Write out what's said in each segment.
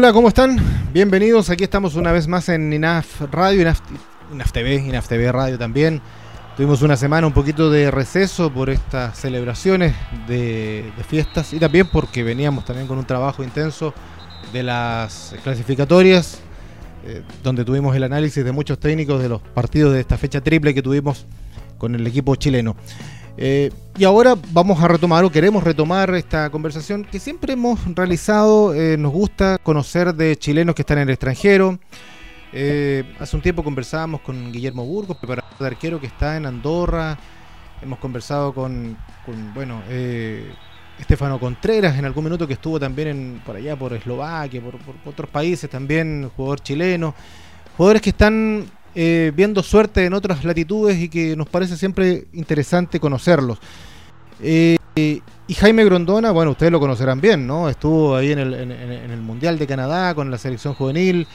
Hola, ¿cómo están? Bienvenidos. Aquí estamos una vez más en INAF Radio, INAF, TV, INAF TV Radio también. Tuvimos una semana un poquito de receso por estas celebraciones de, de, fiestas y también porque veníamos también con un trabajo intenso de las clasificatorias, eh, donde tuvimos el análisis de muchos técnicos de los partidos de esta fecha triple que tuvimos con el equipo chileno. Eh, y ahora vamos a retomar o queremos retomar esta conversación que siempre hemos realizado. Eh, nos gusta conocer de chilenos que están en el extranjero. Eh, hace un tiempo conversábamos con Guillermo Burgos, preparador de arquero que está en Andorra. Hemos conversado con, bueno, eh, Estefano Contreras en algún minuto que estuvo también en, por allá, por Eslovaquia, por otros países también, jugador chileno. Jugadores que están eh, viendo suerte en otras latitudes y que nos parece siempre interesante conocerlos. Eh, y Jaime Grondona, bueno, ustedes lo conocerán bien, ¿no? Estuvo ahí en el, en, el Mundial de Canadá con la selección juvenil,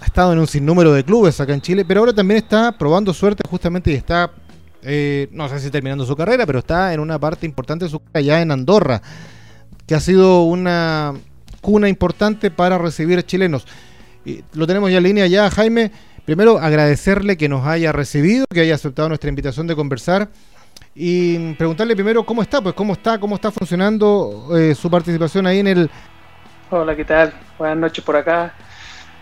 ha estado en un sinnúmero de clubes acá en Chile, pero ahora también está probando suerte justamente y está, eh, no sé si terminando su carrera, pero está en una parte importante de su carrera ya en Andorra, que ha sido una cuna importante para recibir chilenos. Lo tenemos ya en línea ya, Jaime. Primero, agradecerle que nos haya recibido, que haya aceptado nuestra invitación de conversar y preguntarle primero cómo está, pues cómo está, cómo está funcionando eh, su participación ahí en el... Hola, ¿qué tal? Buenas noches por acá.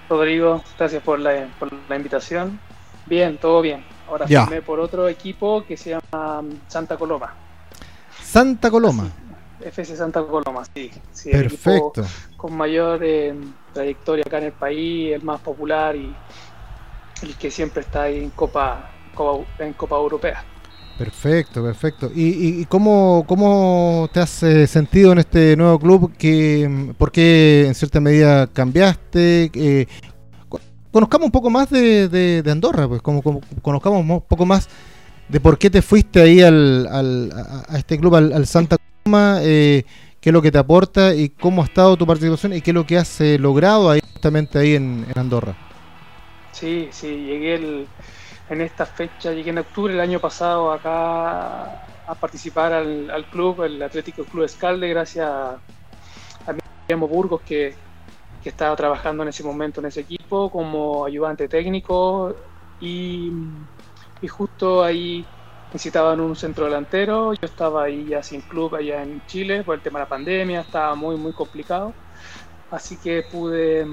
Rodrigo, gracias por la, por la invitación. Bien, todo bien. Ahora Ya. firmé por otro equipo que se llama um, Santa Coloma. Santa Coloma. FC Santa Coloma, sí. sí el Perfecto. equipo con mayor eh, trayectoria acá en el país, el más popular y el que siempre está ahí en Copa, en Copa Europea. Perfecto, perfecto. ¿Y, cómo, cómo te has eh, sentido en este nuevo club? Que, ¿Por qué en cierta medida cambiaste? Eh, co- conozcamos un poco más de, de- Andorra, pues como, como- conozcamos un poco más de por qué te fuiste ahí al, al- a, este club, al, Santa Coloma, eh, qué es lo que te aporta y cómo ha estado tu participación y qué es lo que has eh, logrado ahí, justamente ahí en Andorra. Sí, sí, llegué el- en esta fecha, llegué en octubre del año pasado acá a participar al, al club, el Atlético Club Escalde, gracias a, a Guillermo Burgos que, que estaba trabajando en ese momento en ese equipo como ayudante técnico y, y justo ahí necesitaban un centro delantero, yo estaba ahí ya sin club allá en Chile por el tema de la pandemia, estaba muy muy complicado, así que pude...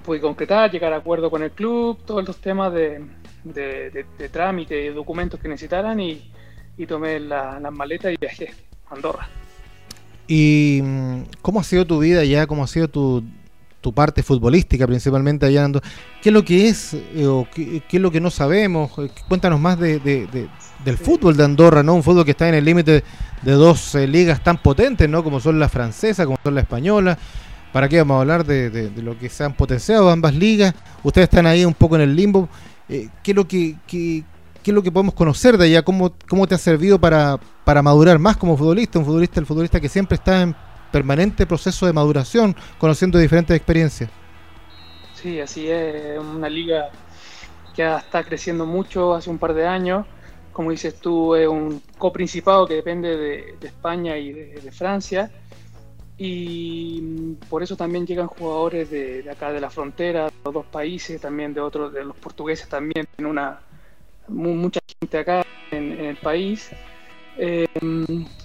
pude concretar, llegar a acuerdo con el club, todos los temas de, de, de, de trámite y documentos que necesitaran y, y tomé la- las maletas y viajé a Andorra. ¿Y mm, cómo ha sido tu vida ya? ¿Cómo ha sido tu, tu parte futbolística principalmente allá? en Andorra? ¿Qué es lo que es eh, o qué, qué es lo que no sabemos? Eh, Cuéntanos más de, de- de- del fútbol de Andorra, ¿no? Un fútbol que está en el límite de dos eh, ligas tan potentes, ¿no? Como son la francesa, como son la española. ¿Para qué vamos a hablar de, lo que se han potenciado ambas ligas? Ustedes están ahí un poco en el limbo. Eh, ¿qué, es lo que, es lo que podemos conocer de allá? ¿Cómo, te ha servido para, madurar más como futbolista? Un futbolista, el futbolista que siempre está en permanente proceso de maduración, conociendo diferentes experiencias. Sí, así es, una liga que está creciendo mucho hace un par de años. Como dices tú, es un coprincipado que depende de, España y de Francia. Y mm, por eso también llegan jugadores de, acá de la frontera, de los dos países, también de otros, de los portugueses también, tienen una mu- mucha gente acá en, en el país. Eh,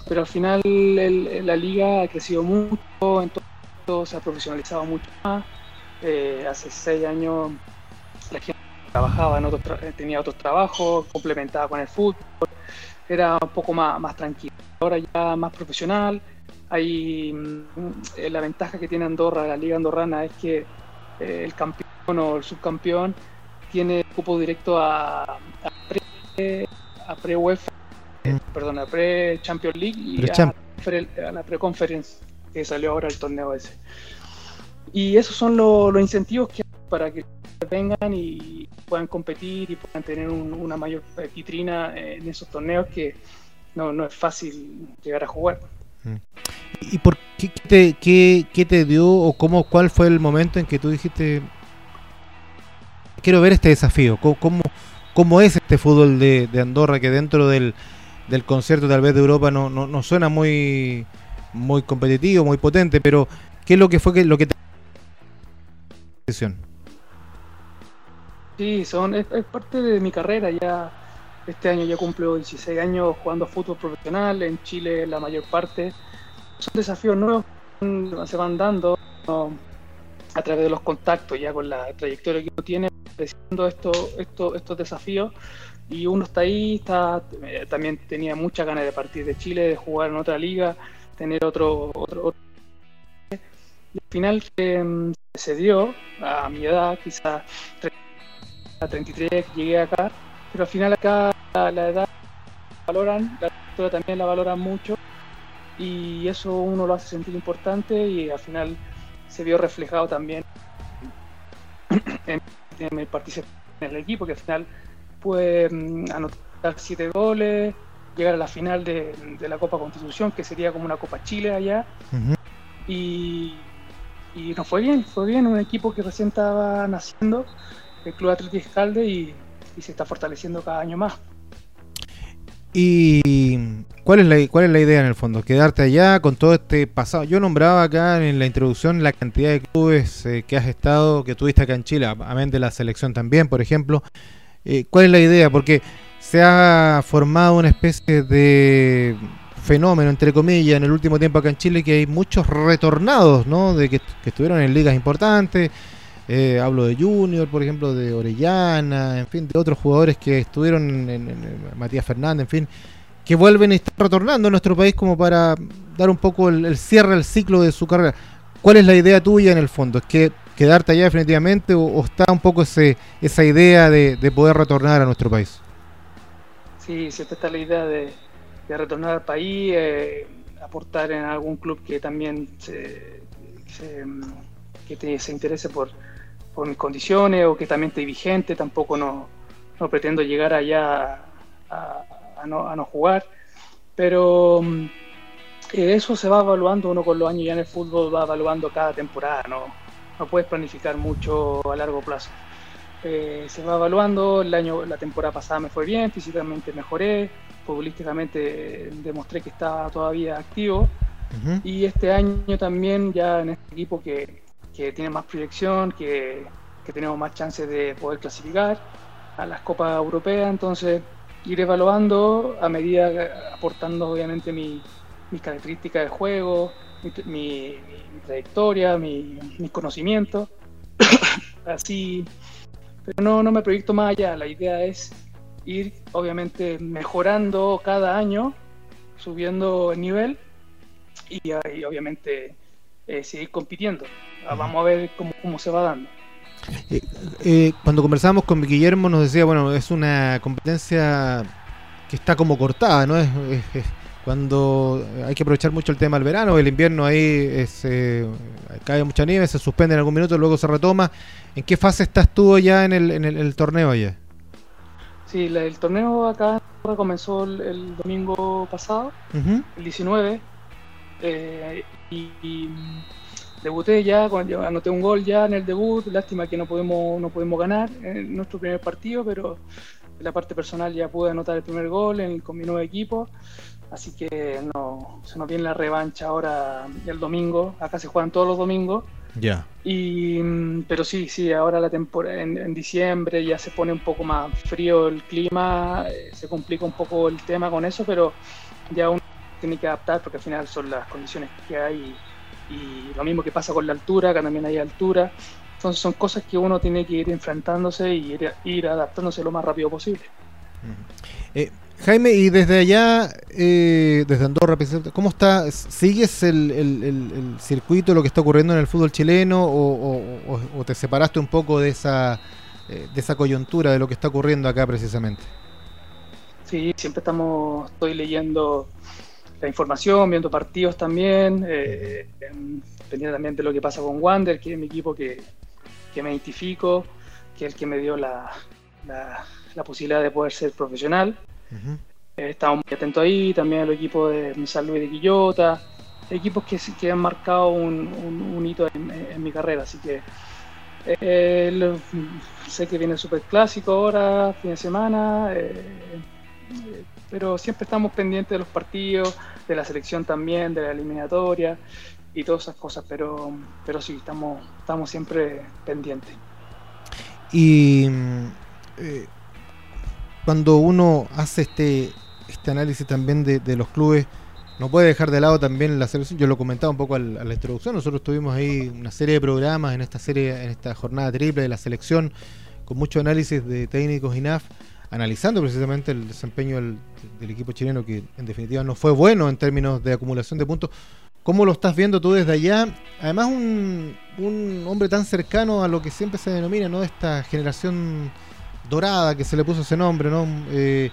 pero al final el- la liga ha crecido mucho, entonces se ha profesionalizado mucho más. Eh, hace seis años la gente trabajaba en otros tra- eh, tenía otros trabajos, complementaba con el fútbol, era un poco más tranquilo. Ahora ya más profesional, hay mm, eh, la ventaja que tiene Andorra, la liga andorrana, es que eh, el campeón o el subcampeón tiene cupo directo a, a pre, a pre UEFA, eh, perdón, a pre Champions League y a, a la pre conference que salió ahora el torneo ese. Y esos son lo- los incentivos que hay para que vengan y puedan competir y puedan tener un- una mayor vitrina en esos torneos que no, no es fácil llegar a jugar. ¿Y por qué, te, qué, qué te dio o cómo, cuál fue el momento en que tú dijiste, quiero ver este desafío? ¿Cómo, cómo, cómo es este fútbol de, Andorra que dentro del, del concierto tal vez de Europa no, no, no suena muy, muy competitivo, muy potente, pero ¿qué es lo que fue que, lo que te. Sí, son, es, parte de mi carrera. Ya este año ya cumplo 16 años jugando fútbol profesional. En Chile la mayor parte. Son desafíos nuevos que se van dando a través de los contactos, ya con la trayectoria que uno tiene, creciendo esto, esto, estos desafíos. Y uno está ahí, está, eh, también tenía muchas ganas de partir de Chile, de jugar en otra liga, tener otro, otro, Y al final eh, se dio a mi edad, quizás a 33 llegué acá, pero al final acá la, edad la valoran, la cultura también la valoran mucho y eso uno lo hace sentir importante y al final se vio reflejado también en, en el participar en el equipo que al final puede mm, anotar siete goles, llegar a la final de, la Copa Constitución, que sería como una Copa Chile allá. y, y nos fue bien, fue bien, un equipo que recién estaba naciendo el Club Atlético Escalde y, se está fortaleciendo cada año más. ¿Y cuál es, la, cuál es la idea en el fondo? ¿Quedarte allá con todo este pasado? Yo nombraba acá en la introducción la cantidad de clubes eh, que has estado, que tuviste acá en Chile, amén de la selección también, por ejemplo. Eh, ¿Cuál es la idea? Porque se ha formado una especie de fenómeno, entre comillas, en el último tiempo acá en Chile, que hay muchos retornados, ¿no? De que estuvieron en ligas importantes, eh, hablo de Junior, por ejemplo, de Orellana, en fin, de otros jugadores que estuvieron en, Matías Fernández, en fin, que vuelven y están retornando a nuestro país como para dar un poco el, cierre al ciclo de su carrera. ¿Cuál es la idea tuya en el fondo? ¿Es que quedarte allá definitivamente o, está un poco ese, esa idea de, poder retornar a nuestro país? Sí, siempre está la idea de, retornar al país, eh, aportar en algún club que también se, que se interese por, por mis condiciones o que también estoy vigente, tampoco no, no pretendo llegar allá a, no, a, no, jugar, pero mm, eso se va evaluando uno con los años ya en el fútbol, va evaluando cada temporada, no, no puedes planificar mucho a largo plazo. Eh, se va evaluando, el año, la temporada pasada me fue bien, físicamente mejoré, futbolísticamente demostré que estaba todavía activo. Y este año también ya en este equipo que, que tiene más proyección, que, tenemos más chances de poder clasificar a las copas europeas, entonces ir evaluando a medida aportando obviamente mi, mis características de juego, mi, trayectoria, mis conocimientos, así, pero no, no me proyecto más allá, la idea es ir obviamente mejorando cada año, subiendo el nivel y, y obviamente eh, seguir compitiendo. Ah, vamos a ver cómo, se va dando. Eh, eh, cuando conversábamos con Guillermo nos decía, bueno, es una competencia que está como cortada, ¿no? Es, cuando hay que aprovechar mucho el tema del verano, el invierno ahí es, cae mucha nieve, se suspende en algún minuto, luego se retoma. ¿En qué fase estás tú ya en el, en el, torneo allá? Sí, el torneo acá comenzó el, domingo pasado, el 19, y, debuté ya, anoté un gol ya en el debut, lástima que no pudimos, no pudimos ganar en nuestro primer partido, pero en la parte personal ya pude anotar el primer gol en, con mi nuevo equipo, así que no, se nos viene la revancha ahora el domingo, acá se juegan todos los domingos. Ya. Y, pero sí, sí, ahora la temporada en, diciembre ya se pone un poco más frío el clima, eh, se complica un poco el tema con eso, pero ya uno tiene que adaptar porque al final son las condiciones que hay y, lo mismo que pasa con la altura, que también hay altura. Entonces son cosas que uno tiene que ir enfrentándose y ir, adaptándose lo más rápido posible. Eh, Jaime, y desde allá, eh, desde Andorra, ¿cómo está? ¿Sigues el, circuito, lo que está ocurriendo en el fútbol chileno o, te separaste un poco de esa, eh, de esa coyuntura, de lo que está ocurriendo acá precisamente? Sí, siempre estamos, estoy leyendo la información, viendo partidos también, eh, pendiente también de lo que pasa con Wander, que es mi equipo que, me identifico, que es el que me dio la, la, posibilidad de poder ser profesional. Eh, estamos muy atentos ahí, también al equipo de San Luis de Quillota, equipos que, que han marcado un, un, hito en, mi carrera, así que eh, sé que viene el Super Clásico ahora, fin de semana. Pero siempre estamos pendientes de los partidos, de la selección también, de la eliminatoria, y todas esas cosas, pero, pero sí, estamos, estamos siempre pendientes. Y eh, cuando uno hace este, este análisis también de, los clubes, no puede dejar de lado también la selección. Yo lo comentaba un poco a la, introducción. Nosotros tuvimos ahí una serie de programas en esta serie, en esta jornada triple de la selección, con mucho análisis de técnicos INAF, analizando precisamente el desempeño del, equipo chileno, que en definitiva no fue bueno en términos de acumulación de puntos. ¿Cómo lo estás viendo tú desde allá? Además, un, un hombre tan cercano a lo que siempre se denomina, ¿no? Esta generación dorada que se le puso ese nombre, ¿no? Eh,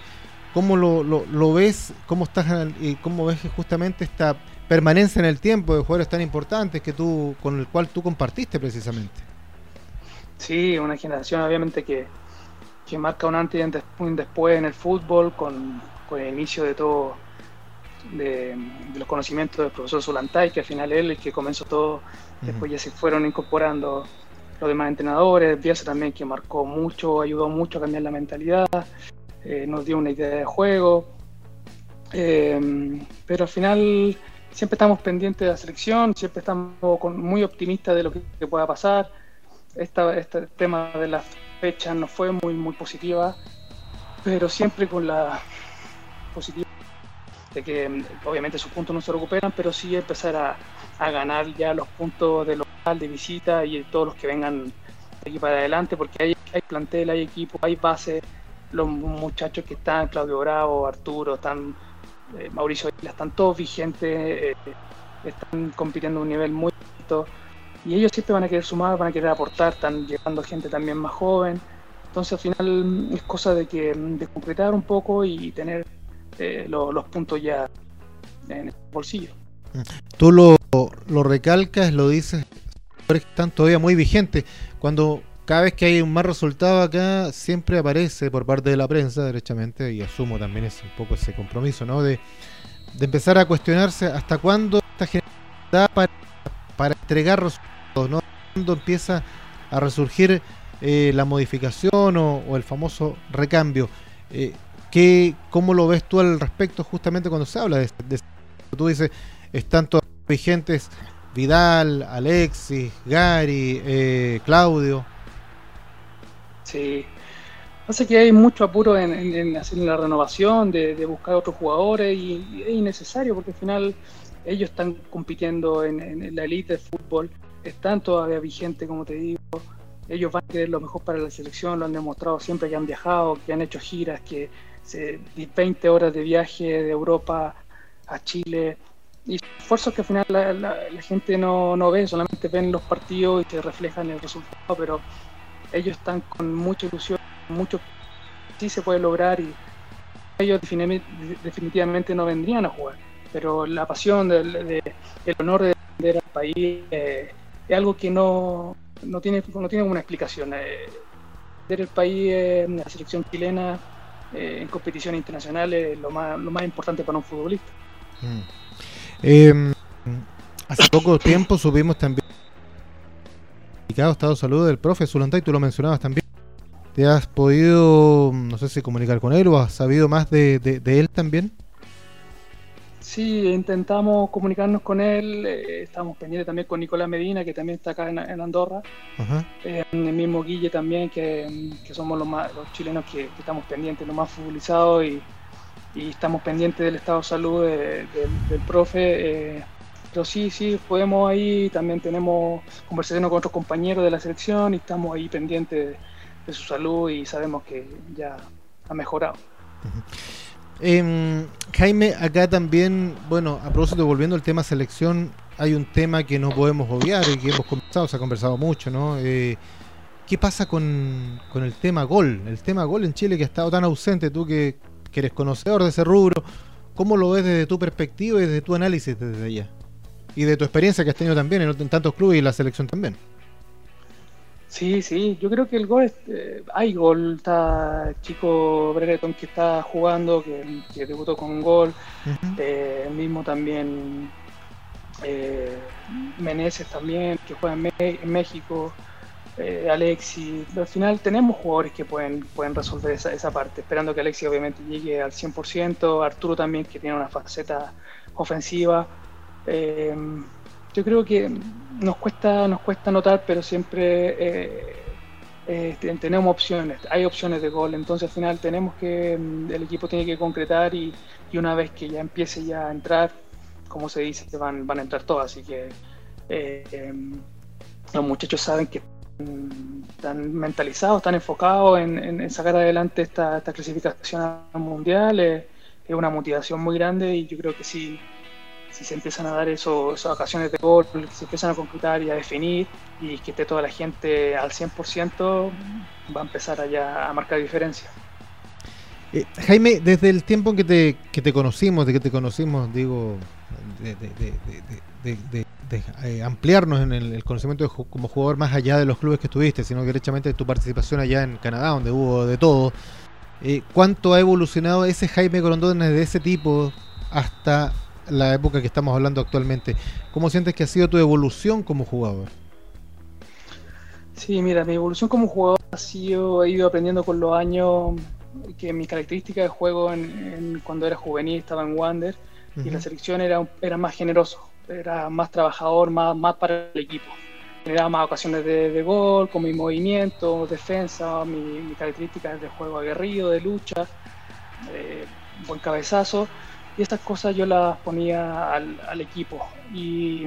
¿Cómo lo, lo, ves? ¿Cómo estás y cómo ves justamente esta permanencia en el tiempo de jugadores tan importantes que tú, con el cual tú compartiste precisamente? Sí, una generación obviamente que, que marca un antes y un después en el fútbol con, con el inicio de todo de, los conocimientos del profesor Solantay, que al final él el que comenzó todo, después ya se fueron incorporando los demás entrenadores, Bielsa también que marcó mucho, ayudó mucho a cambiar la mentalidad, eh, nos dio una idea de juego, eh, pero al final siempre estamos pendientes de la selección, siempre estamos muy optimistas de lo que, pueda pasar. Esta, este tema de la fecha no fue muy, muy positiva, pero siempre con la positiva de que mm, obviamente sus puntos no se recuperan, pero sí empezar a, ganar ya los puntos de local, de visita y todos los que vengan aquí para adelante, porque hay, hay plantel, hay equipo, hay base, los muchachos que están, Claudio Bravo, Arturo, están eh, Mauricio están todos vigentes, eh, están compitiendo a un nivel muy alto y ellos siempre van a querer sumar, van a querer aportar, están llegando gente también más joven. Entonces al final mm, es cosa de que de concretar un poco y tener eh, los puntos ya en el bolsillo. Tú lo, lo recalcas, lo dices, están todavía muy vigentes. Cuando cada vez que hay un mal resultado acá, siempre aparece por parte de la prensa, derechamente, y asumo también es un poco ese compromiso, ¿no? De, empezar a cuestionarse hasta cuándo esta gente da para, para entregar resultados, ¿no? Cuándo empieza a resurgir eh, la modificación o, el famoso recambio. Eh, ¿Qué, ¿Cómo lo ves tú al respecto justamente cuando se habla de, de tú dices, están todos vigentes Vidal, Alexis, Gary, eh, Claudio? Sí, pasa que hay mucho apuro en, hacer la renovación, de, buscar otros jugadores y, es innecesario porque al final ellos están compitiendo en, en la elite del fútbol, están todavía vigentes como te digo, ellos van a querer lo mejor para la selección, lo han demostrado siempre que han viajado, que han hecho giras, que 20 horas de viaje de Europa a Chile. Y esfuerzos que al final la, gente no, no, ve, solamente ven los partidos y se reflejan el resultado, pero ellos están con mucha ilusión, mucho sí se puede lograr y ellos definitivamente no vendrían a jugar, pero la pasión, del, el honor de defender al país eh, es algo que no, no, tiene, no tiene una explicación. Eh, el país, eh, la selección chilena, eh, en competiciones internacionales lo más, lo más importante para un futbolista. Mm. Em, hace poco tiempo subimos también estado de salud del profe Zulantay, tú lo mencionabas también. ¿Te has podido, no sé si comunicar con él o has sabido más de, de él también? Sí, intentamos comunicarnos con él, eh, estamos pendientes también con Nicolás Medina, que también está acá en, Andorra, eh, el mismo Guille también, que, somos los, más, los chilenos que, estamos pendientes, los más futbolizados y, estamos pendientes del estado de salud del profe. Eh, pero sí, sí, podemos ahí, también tenemos conversaciones con otros compañeros de la selección y estamos ahí pendientes de, su salud y sabemos que ya ha mejorado. Eh, Jaime, acá también, bueno, a propósito, volviendo al tema selección, hay un tema que no podemos obviar y que hemos conversado, se ha conversado mucho, ¿no? Eh, ¿Qué pasa con, el tema gol? El tema gol en Chile que ha estado tan ausente, tú que, eres conocedor de ese rubro, ¿cómo lo ves desde tu perspectiva y desde tu análisis desde allá? Y de tu experiencia que has tenido también en tantos clubes y la selección también. Sí, sí, yo creo que el gol, eh, hay gol, está chico Brereton que está jugando, que, debutó con un gol, eh, mismo también eh, Meneses también, que juega en, México, eh, Alexi, al final tenemos jugadores que pueden, pueden resolver esa, esa parte, esperando que Alexi obviamente llegue al 100%, Arturo también que tiene una faceta ofensiva. yo creo que nos cuesta, nos cuesta notar, pero siempre eh, eh, tenemos opciones, hay opciones de gol, entonces al final tenemos que, mm, el equipo tiene que concretar y, una vez que ya empiece ya a entrar, como se dice, van, van a entrar todas, así que eh, em, los muchachos saben que están mentalizados, están enfocados en, sacar adelante esta, esta clasificación mundial, es una motivación muy grande y yo creo que sí si se empiezan a dar eso, esas ocasiones de gol, se empiezan a concretar y a definir y que esté toda la gente al 100%, va a empezar allá a marcar diferencia. Eh, Jaime, desde el tiempo en que te, que te conocimos, de que te conocimos, digo, de, de, eh, ampliarnos en el, conocimiento como jugador más allá de los clubes que estuviste, sino que derechamente tu participación allá en Canadá, donde hubo de todo, eh, ¿cuánto ha evolucionado ese Jaime Corondón desde ese tipo hasta la época que estamos hablando actualmente. ¿Cómo sientes que ha sido tu evolución como jugador? Sí, mira, mi evolución como jugador ha sido, he ido aprendiendo con los años que mi característica de juego en, cuando era juvenil estaba en Wander y la selección era, era más generoso, era más trabajador, más, más para el equipo. Generaba más ocasiones de, gol, con mi movimiento, defensa, mi, mi características de juego aguerrido, de lucha, buen cabezazo y estas cosas yo las ponía al, equipo. Y,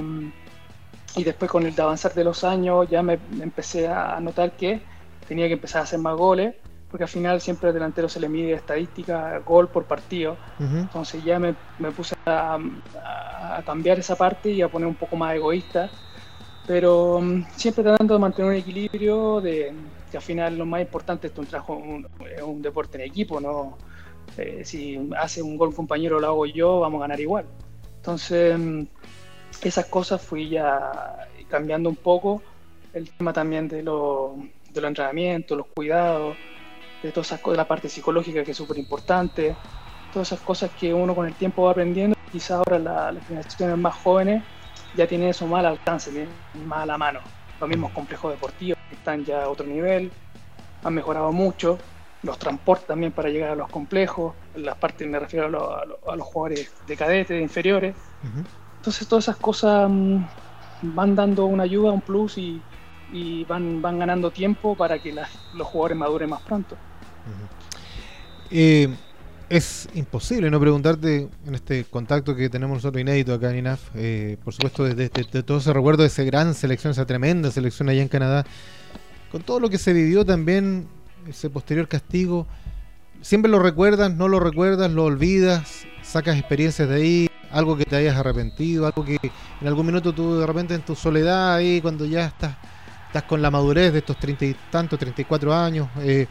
y, después con el avanzar de los años ya me, empecé a notar que tenía que empezar a hacer más goles, porque al final siempre al delantero se le mide estadística, gol por partido. Entonces ya me, me puse a, a, cambiar esa parte y a poner un poco más egoísta, pero mm, siempre tratando de mantener un equilibrio de que al final lo más importante es un, trabajo, un deporte en equipo, no eh, si hace un gol compañero lo hago yo, vamos a ganar igual. Entonces, mm, esas cosas fui ya cambiando un poco. El tema también de, lo, de los entrenamientos, los cuidados, de todas esas cosas, la parte psicológica que es súper importante, todas esas cosas que uno con el tiempo va aprendiendo. Quizás ahora las generaciones más jóvenes ya tienen eso más al alcance, más a la mano. Los mismos complejos deportivos están ya a otro nivel, han mejorado mucho los transportes también para llegar a los complejos, las partes me refiero a, los jugadores de cadetes, de inferiores. Entonces todas esas cosas mm, van dando una ayuda, un plus y, van, van ganando tiempo para que los jugadores maduren más pronto. Eh, es imposible no preguntarte en este contacto que tenemos nosotros inédito acá en INAF, eh, por supuesto desde de, todo ese recuerdo de esa gran selección, esa tremenda selección allá en Canadá, con todo lo que se vivió también ese posterior castigo, siempre lo recuerdas, no lo recuerdas, lo olvidas, sacas experiencias de ahí, algo que te hayas arrepentido, algo que en algún minuto tú de repente en tu soledad ahí, cuando ya estás, estás con la madurez de estos treinta y tantos, 34 años, eh,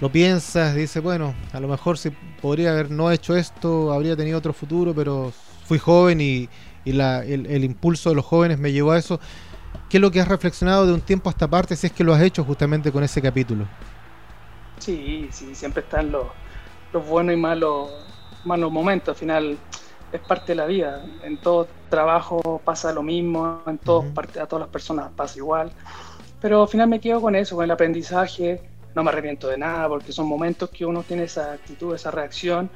lo piensas, dices, bueno, a lo mejor si podría haber no hecho esto, habría tenido otro futuro, pero fui joven y, el, impulso de los jóvenes me llevó a eso. ¿Qué es lo que has reflexionado de un tiempo hasta parte si es que lo has hecho justamente con ese capítulo? Sí, sí, siempre están los, los buenos y malos, malos momentos. Al final es parte de la vida. En todo trabajo pasa lo mismo, en todo, a todas las personas pasa igual. Pero al final me quedo con eso, con el aprendizaje. No me arrepiento de nada porque son momentos que uno tiene esa actitud, esa reacción.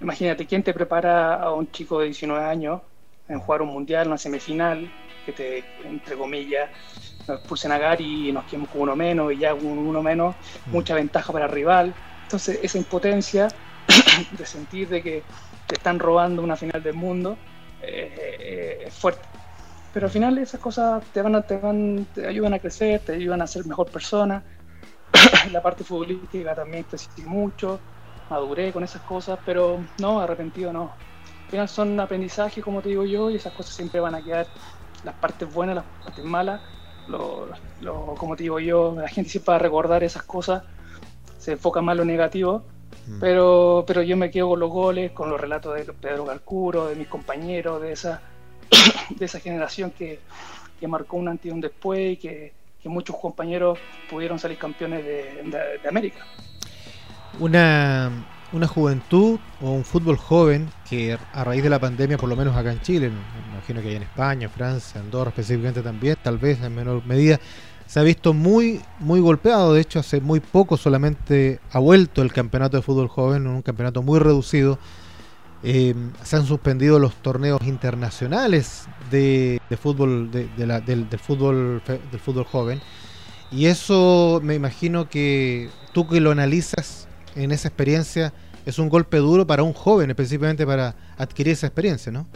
Imagínate, ¿quién te prepara a un chico de 19 años en jugar un mundial, una semifinal, que te, entre comillas, nos expulsen a Gary y nos quedamos con uno menos y ya con uno menos, mm. mucha ventaja para el rival. Entonces esa impotencia de sentir de que te están robando una final del mundo eh, eh, es fuerte. Pero al final esas cosas te van, a, te van, te ayudan a crecer, te ayudan a ser mejor persona. la parte futbolística también te sentí mucho, maduré con esas cosas, pero no, arrepentido no. Al final son aprendizajes, como te digo yo, y esas cosas siempre van a quedar, las partes buenas, las partes malas, lo, como te digo yo, la gente siempre va a recordar esas cosas, se enfoca más en lo negativo, mm. pero, pero yo me quedo con los goles, con los relatos de Pedro Calcuro, de mis compañeros, de esa, de esa generación que, que marcó un antes y un después y que, que muchos compañeros pudieron salir campeones de, de América. Una, una juventud o un fútbol joven que a raíz de la pandemia, por lo menos acá en Chile, imagino que hay en España, Francia, Andorra específicamente también, tal vez en menor medida, se ha visto muy, muy golpeado. De hecho, hace muy poco solamente ha vuelto el campeonato de fútbol joven, un campeonato muy reducido. eh, se han suspendido los torneos internacionales de, fútbol de, del, fútbol del fútbol joven y eso me imagino que tú que lo analizas en esa experiencia es un golpe duro para un joven específicamente para adquirir esa experiencia, ¿no?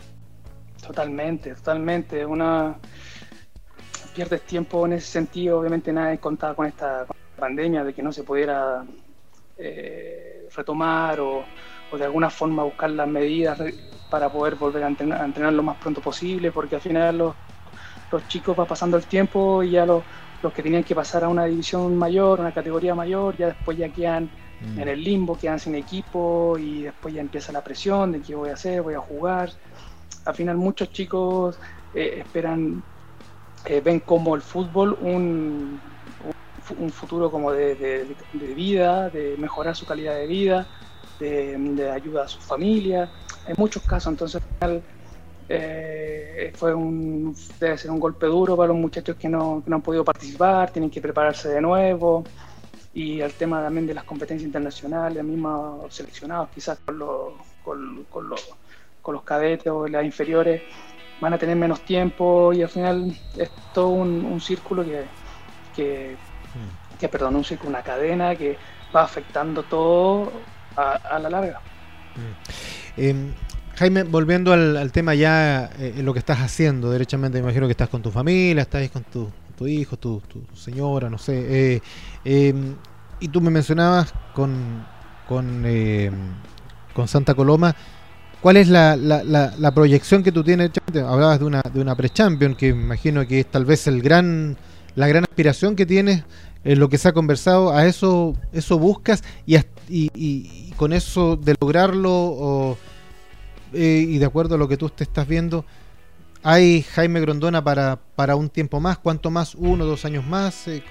Totalmente, totalmente. Una pierdes tiempo en ese sentido. Obviamente nadie contaba con esta pandemia de que no se pudiera eh, retomar o, de alguna forma buscar las medidas para poder volver a entrenar, lo más pronto posible, porque al final los, los chicos va pasando el tiempo y ya los, los que tenían que pasar a una división mayor, una categoría mayor, ya después ya quedan mm. en el limbo, quedan sin equipo y después ya empieza la presión de qué voy a hacer, voy a jugar. Al final muchos chicos eh, esperan, eh, ven como el fútbol un, un futuro como de, vida, de mejorar su calidad de vida, de, ayuda a su familia, en muchos casos. Entonces, al final, eh, fue un, debe ser un golpe duro para los muchachos que no, han podido participar, tienen que prepararse de nuevo. Y el tema también de las competencias internacionales, mismos seleccionados quizás con los, con los, con los cadetes o las inferiores, van a tener menos tiempo y al final es todo un, círculo que, que, Mm. que perdón, un una cadena que va afectando todo a, la larga. Mm. Em, Jaime, volviendo al, tema ya, eh, lo que estás haciendo, derechamente, me imagino que estás con tu familia, estás con tu, tu hijo, tu, señora, no sé. Eh, em, y tú me mencionabas con, con, em, con Santa Coloma, ¿cuál es la, la, la, proyección que tú tienes? Hablabas de una, de una pre-champion, que imagino que es tal vez el gran, la gran aspiración que tienes en lo que se ha conversado, a eso, eso buscas y, y, con eso de lograrlo eh, y de acuerdo a lo que tú te estás viendo, ¿hay Jaime Grondona para, para un tiempo más? ¿Cuánto más? ¿Uno, dos años más? Eh,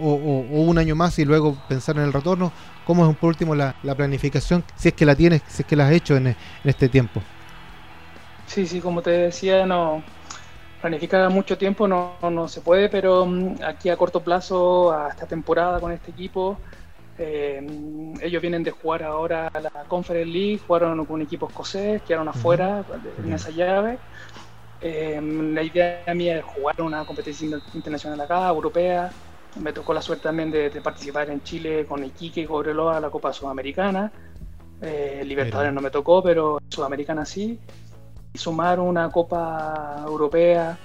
o, un año más y luego pensar en el retorno? ¿Cómo es por último la, planificación, si es que la tienes, si es que la has hecho en, en este tiempo? Sí, sí, como te decía, no, planificar mucho tiempo no, no, se puede, pero mm, aquí a corto plazo, a esta temporada con este equipo, eh, ellos vienen de jugar ahora la Conference League, jugaron con un equipo escocés, quedaron afuera en esa llave. Eh, la idea mía es jugar una competencia internacional acá, europea. Me tocó la suerte también de, participar en Chile con Iquique y Cobreloa la Copa Sudamericana. Eh, Libertadores no me tocó, pero Sudamericana sí sumar una Copa Europea,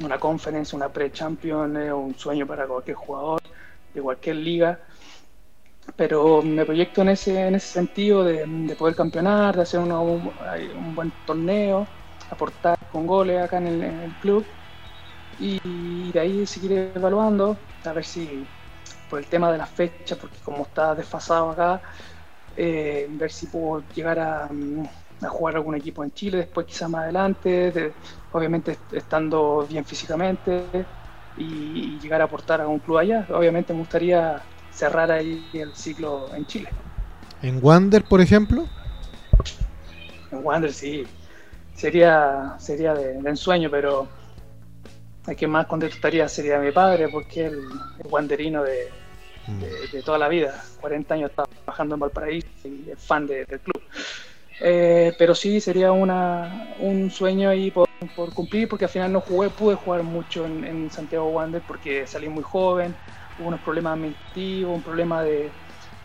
una Conference, una Pre-Champion es un sueño para cualquier jugador de cualquier liga. Pero me proyecto en ese, en ese sentido de, poder campeonar, de hacer un, buen torneo, aportar con goles acá en el, club y de ahí seguir evaluando, a ver si por el tema de la fecha, porque como está desfasado acá, eh, ver si puedo llegar a, a jugar algún equipo en Chile, después quizás más adelante, obviamente estando bien físicamente y, llegar a aportar a un club allá. Obviamente me gustaría cerrar ahí el ciclo en Chile. ¿En Wander, por ejemplo? En Wander sí, sería, sería de, ensueño, pero el que más contento estaría sería mi padre, porque él es wanderino de, de, toda la vida, 40 años trabajando en Valparaíso y es fan del club. Eh, pero sí sería una, un sueño ahí por, cumplir porque al final no jugué, pude jugar mucho en, Santiago Wander porque salí muy joven, hubo unos problemas administrativos, un problema de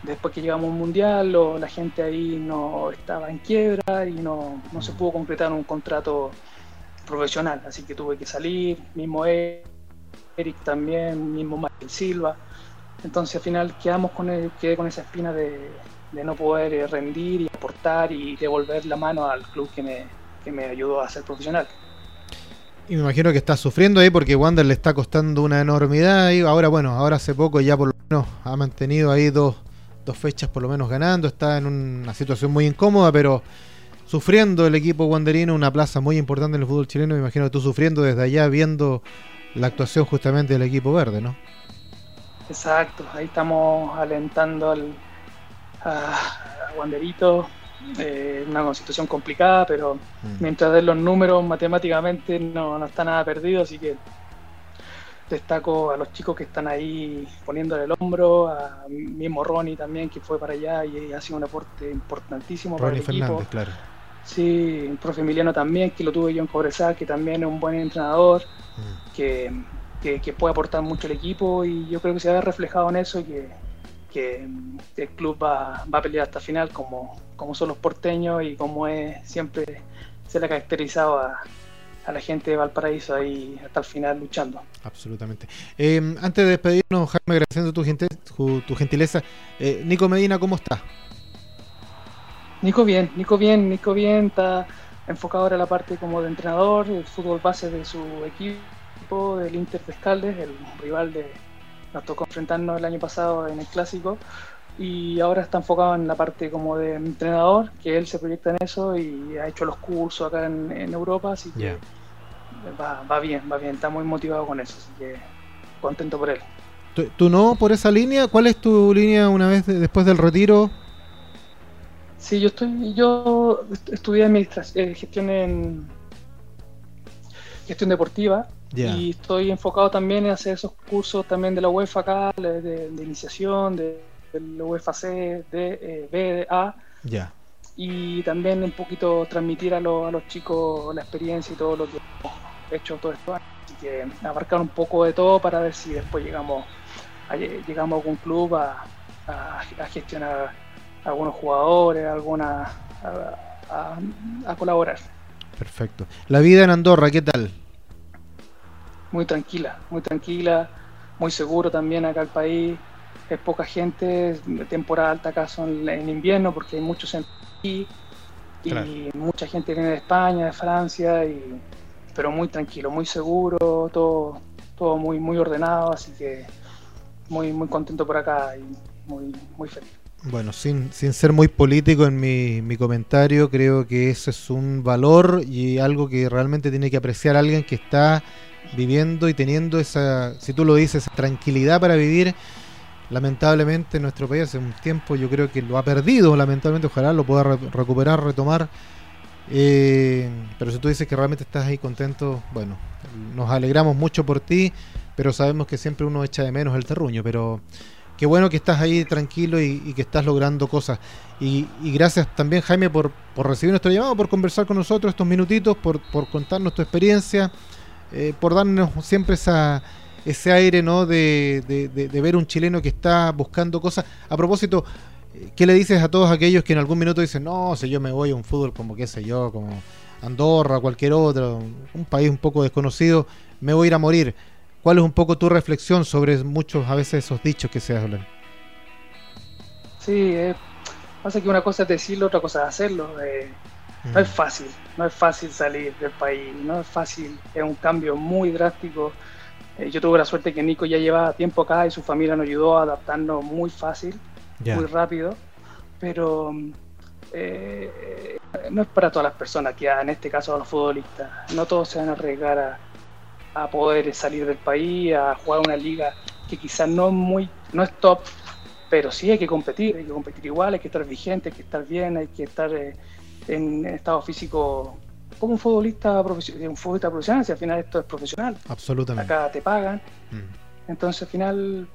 después que llegamos a un mundial, la gente ahí no estaba en quiebra y no, no se pudo concretar un contrato profesional, así que tuve que salir, mismo Eric también, mismo Michael Silva, entonces al final quedamos con, el, quedé con esa espina de no poder eh, rendir y aportar y devolver la mano al club que me, que me ayudó a ser profesional. Y me imagino que está sufriendo ahí porque Wander le está costando una enormidad. Y ahora, bueno, ahora hace poco ya por lo menos ha mantenido ahí dos, dos fechas por lo menos ganando. Está en una situación muy incómoda, pero sufriendo el equipo wanderino, una plaza muy importante en el fútbol chileno. Me imagino que tú sufriendo desde allá viendo la actuación justamente del equipo verde, ¿no? Exacto, ahí estamos alentando al, a, Wanderito. Eh, una situación complicada, pero mm. mientras den los números matemáticamente no, no está nada perdido, así que destaco a los chicos que están ahí poniéndole el hombro, a mismo Ronnie también que fue para allá y ha sido un aporte importantísimo para el equipo. Sí, el profe Emiliano también, que lo tuve yo en Cobresal, que también es un buen entrenador, mm. que, que, puede aportar mucho al equipo y yo creo que se ha reflejado en eso que, que, el club va, va, a pelear hasta final como, como son los porteños y como es siempre se le ha caracterizado a, a la gente de Valparaíso ahí hasta el final luchando. Absolutamente. Eh, antes de despedirnos, Jaime, agradeciendo tu, tu gentileza, eh, Nico Medina, ¿cómo está? Nico bien, Nico bien, Nico bien, está enfocado ahora en la parte como de entrenador, el fútbol base de su equipo, del Inter de Escaldes, el rival de nos tocó enfrentarnos el año pasado en el clásico y ahora está enfocado en la parte como de entrenador, que él se proyecta en eso y ha hecho los cursos acá en, Europa, así que va, bien, va bien, está muy motivado con eso, así que contento por él. ¿Tú, no por esa línea? ¿Cuál es tu línea una vez después del retiro? Sí, yo estoy, yo estudié administración, eh, gestión en gestión deportiva y estoy enfocado también en hacer esos cursos también de la UEFA acá, de iniciación, de del UEFA C, D, eh, B, de A. Ya. Y también un poquito transmitir a, los, a los chicos la experiencia y todo lo que hemos hecho todo esto. Así que abarcar un poco de todo para ver si después llegamos a, llegamos a algún club a, a, gestionar algunos jugadores, alguna, a, colaborar. Perfecto. La vida en Andorra, ¿qué tal? Muy tranquila, muy tranquila, muy seguro también acá el país es poca gente, temporada alta acá son en invierno porque hay muchos en aquí y mucha gente viene de España, de Francia, y, pero muy tranquilo, muy seguro, todo, todo muy, muy ordenado, así que muy, muy contento por acá y muy, muy feliz. Bueno, sin, sin ser muy político en mi, mi comentario, creo que eso es un valor y algo que realmente tiene que apreciar alguien que está viviendo y teniendo esa, si tú lo dices, tranquilidad para vivir lamentablemente nuestro país hace un tiempo yo creo que lo ha perdido, lamentablemente ojalá lo pueda recuperar, retomar. Eh, pero si tú dices que realmente estás ahí contento, bueno, nos alegramos mucho por ti, pero sabemos que siempre uno echa de menos el terruño, pero qué bueno que estás ahí tranquilo y, que estás logrando cosas. Y, gracias también Jaime por, recibir nuestro llamado, por conversar con nosotros estos minutitos, por, por contarnos tu experiencia, eh, por darnos siempre esa ese aire ¿no? De, de, ver un chileno que está buscando cosas. A propósito, ¿qué le dices a todos aquellos que en algún minuto dicen, no, si yo me voy a un fútbol como qué sé yo, como Andorra, cualquier otro, un país un poco desconocido, me voy a ir a morir? ¿Cuál es un poco tu reflexión sobre muchos a veces esos dichos que se hablan? Sí, eh, pasa que una cosa es decirlo, otra cosa es hacerlo. Eh, no es mm. fácil, no es fácil salir del país, no es fácil, es un cambio muy drástico eh, yo tuve la suerte que Nico ya llevaba tiempo acá y su familia nos ayudó a adaptarnos muy fácil, muy rápido, pero eh, no es para todas las personas, que en este caso a los futbolistas. No todos se van a arriesgar a, a poder salir del país, a jugar una liga que quizás no es muy, no es top, pero sí hay que competir, hay que competir igual, hay que estar vigente, hay que estar bien, hay que estar eh, en estado físico como un futbolista, profesional, un futbolista profesional, si al final esto es profesional. Absolutamente. Acá te pagan. Mm. Entonces al final,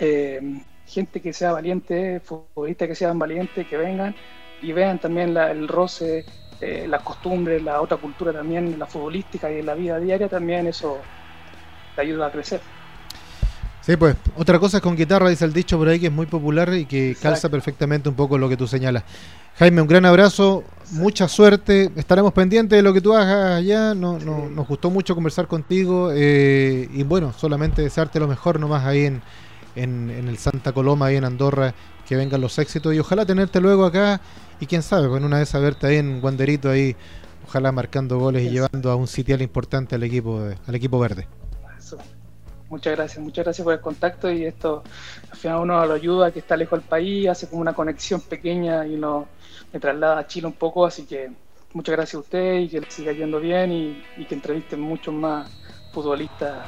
eh, gente que sea valiente, futbolistas que sean valientes, que vengan y vean también el roce, eh, las costumbres, la otra cultura también, la futbolística y la vida diaria, también eso te ayuda a crecer. Sí, pues otra cosa es con guitarra, dice el dicho por ahí que es muy popular y que calza perfectamente un poco lo que tú señalas. Jaime, un gran abrazo, mucha suerte. Estaremos pendientes de lo que tú hagas allá. No, nos gustó mucho conversar contigo. Eh, y bueno, solamente desearte lo mejor nomás ahí en, en, el Santa Coloma, ahí en Andorra, que vengan los éxitos. Y ojalá tenerte luego acá. Y quién sabe, con una vez verte ahí en Guanderito, ahí, ojalá marcando goles y llevando a un sitial importante al equipo, al equipo verde. Muchas gracias, muchas gracias por el contacto y esto al final uno lo ayuda, que está lejos del país, hace como una conexión pequeña y uno me traslada a Chile un poco, así que muchas gracias a usted y que le siga yendo bien y, que entrevisten muchos más futbolistas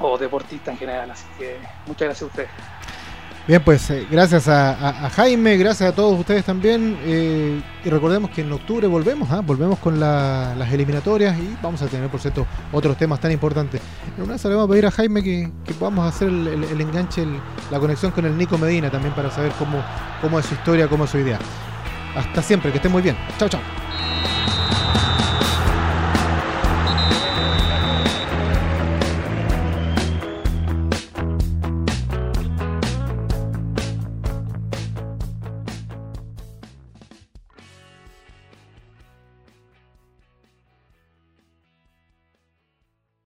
o deportistas en general, así que muchas gracias a usted. Bien, pues eh, gracias a, Jaime, gracias a todos ustedes también. Eh, y recordemos que en octubre volvemos, ¿ah? volvemos con las eliminatorias y vamos a tener, por cierto, otros temas tan importantes. En una vez le vamos a pedir a Jaime que, que podamos hacer el, enganche, la conexión con el Nico Medina también para saber cómo, cómo es su historia, cómo es su idea. Hasta siempre, que estén muy bien. Chao, chao.